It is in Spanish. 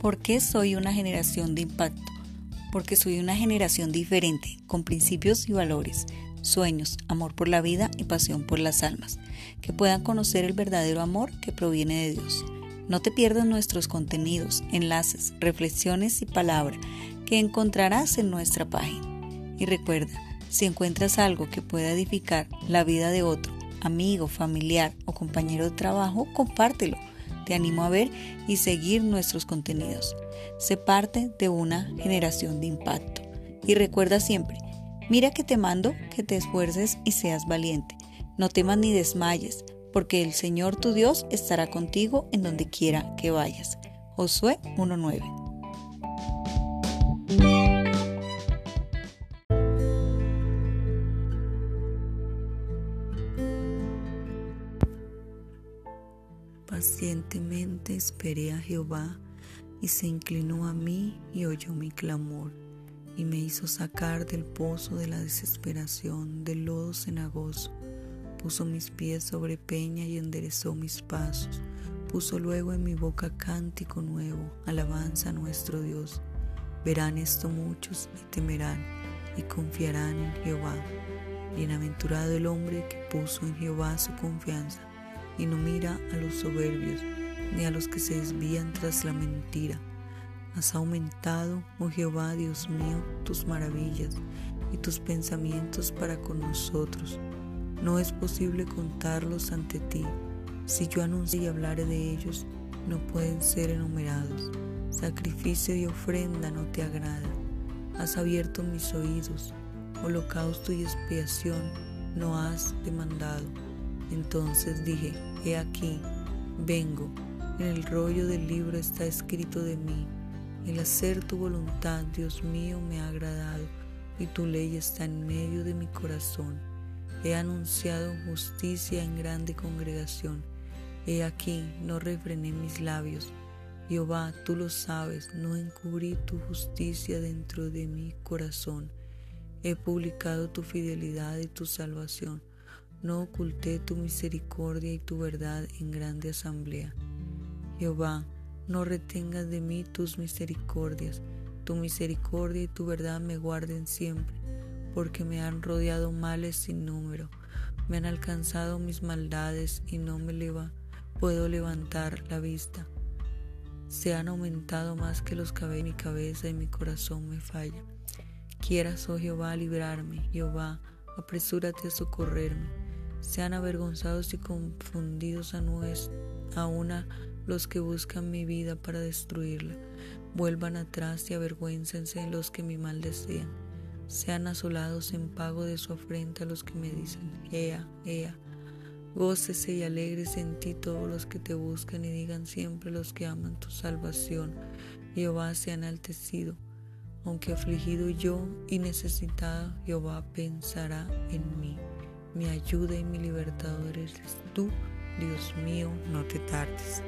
¿Por qué soy una generación de impacto? Porque soy una generación diferente, con principios y valores, sueños, amor por la vida y pasión por las almas, que puedan conocer el verdadero amor que proviene de Dios. No te pierdas nuestros contenidos, enlaces, reflexiones y palabras que encontrarás en nuestra página. Y recuerda, si encuentras algo que pueda edificar la vida de otro, amigo, familiar o compañero de trabajo, compártelo te animo a ver y seguir nuestros contenidos. Sé parte de una generación de impacto. Y recuerda siempre, mira que te mando que te esfuerces y seas valiente. No temas ni desmayes, porque el Señor tu Dios estará contigo en donde quiera que vayas. Josué 1.9 Pacientemente esperé a Jehová y se inclinó a mí y oyó mi clamor y me hizo sacar del pozo de la desesperación, del lodo cenagoso. Puso mis pies sobre peña y enderezó mis pasos. Puso luego en mi boca cántico nuevo, alabanza a nuestro Dios. Verán esto muchos y temerán y confiarán en Jehová. Bienaventurado el hombre que puso en Jehová su confianza y no mira a los soberbios ni a los que se desvían tras la mentira. Has aumentado, oh Jehová, Dios mío, tus maravillas y tus pensamientos para con nosotros. No es posible contarlos ante ti. Si yo anuncio y hablaré de ellos, no pueden ser enumerados. Sacrificio y ofrenda no te agrada. Has abierto mis oídos. Holocausto y expiación no has demandado. Entonces dije, he aquí, vengo, en el rollo del libro está escrito de mí, el hacer tu voluntad, Dios mío, me ha agradado, y tu ley está en medio de mi corazón. He anunciado justicia en grande congregación. He aquí, no refrené mis labios. Jehová, tú lo sabes, no encubrí tu justicia dentro de mi corazón. He publicado tu fidelidad y tu salvación no oculté tu misericordia y tu verdad en grande asamblea. Jehová, no retengas de mí tus misericordias, tu misericordia y tu verdad me guarden siempre, porque me han rodeado males sin número, me han alcanzado mis maldades y no me puedo levantar la vista. Se han aumentado más que los cabellos de mi cabeza y mi corazón me falla. Quieras, oh Jehová, librarme, Jehová, apresúrate a socorrerme sean avergonzados y confundidos a, a una los que buscan mi vida para destruirla. Vuelvan atrás y avergüéncense los que mi mal desean. Sean asolados en pago de su afrenta los que me dicen, Ea, Ea. Gócese y alegres en ti todos los que te buscan y digan siempre los que aman tu salvación. Jehová se ha enaltecido. Aunque afligido yo y necesitado, Jehová pensará en mí. Mi ayuda y mi libertador eres tú, Dios mío, no te tardes.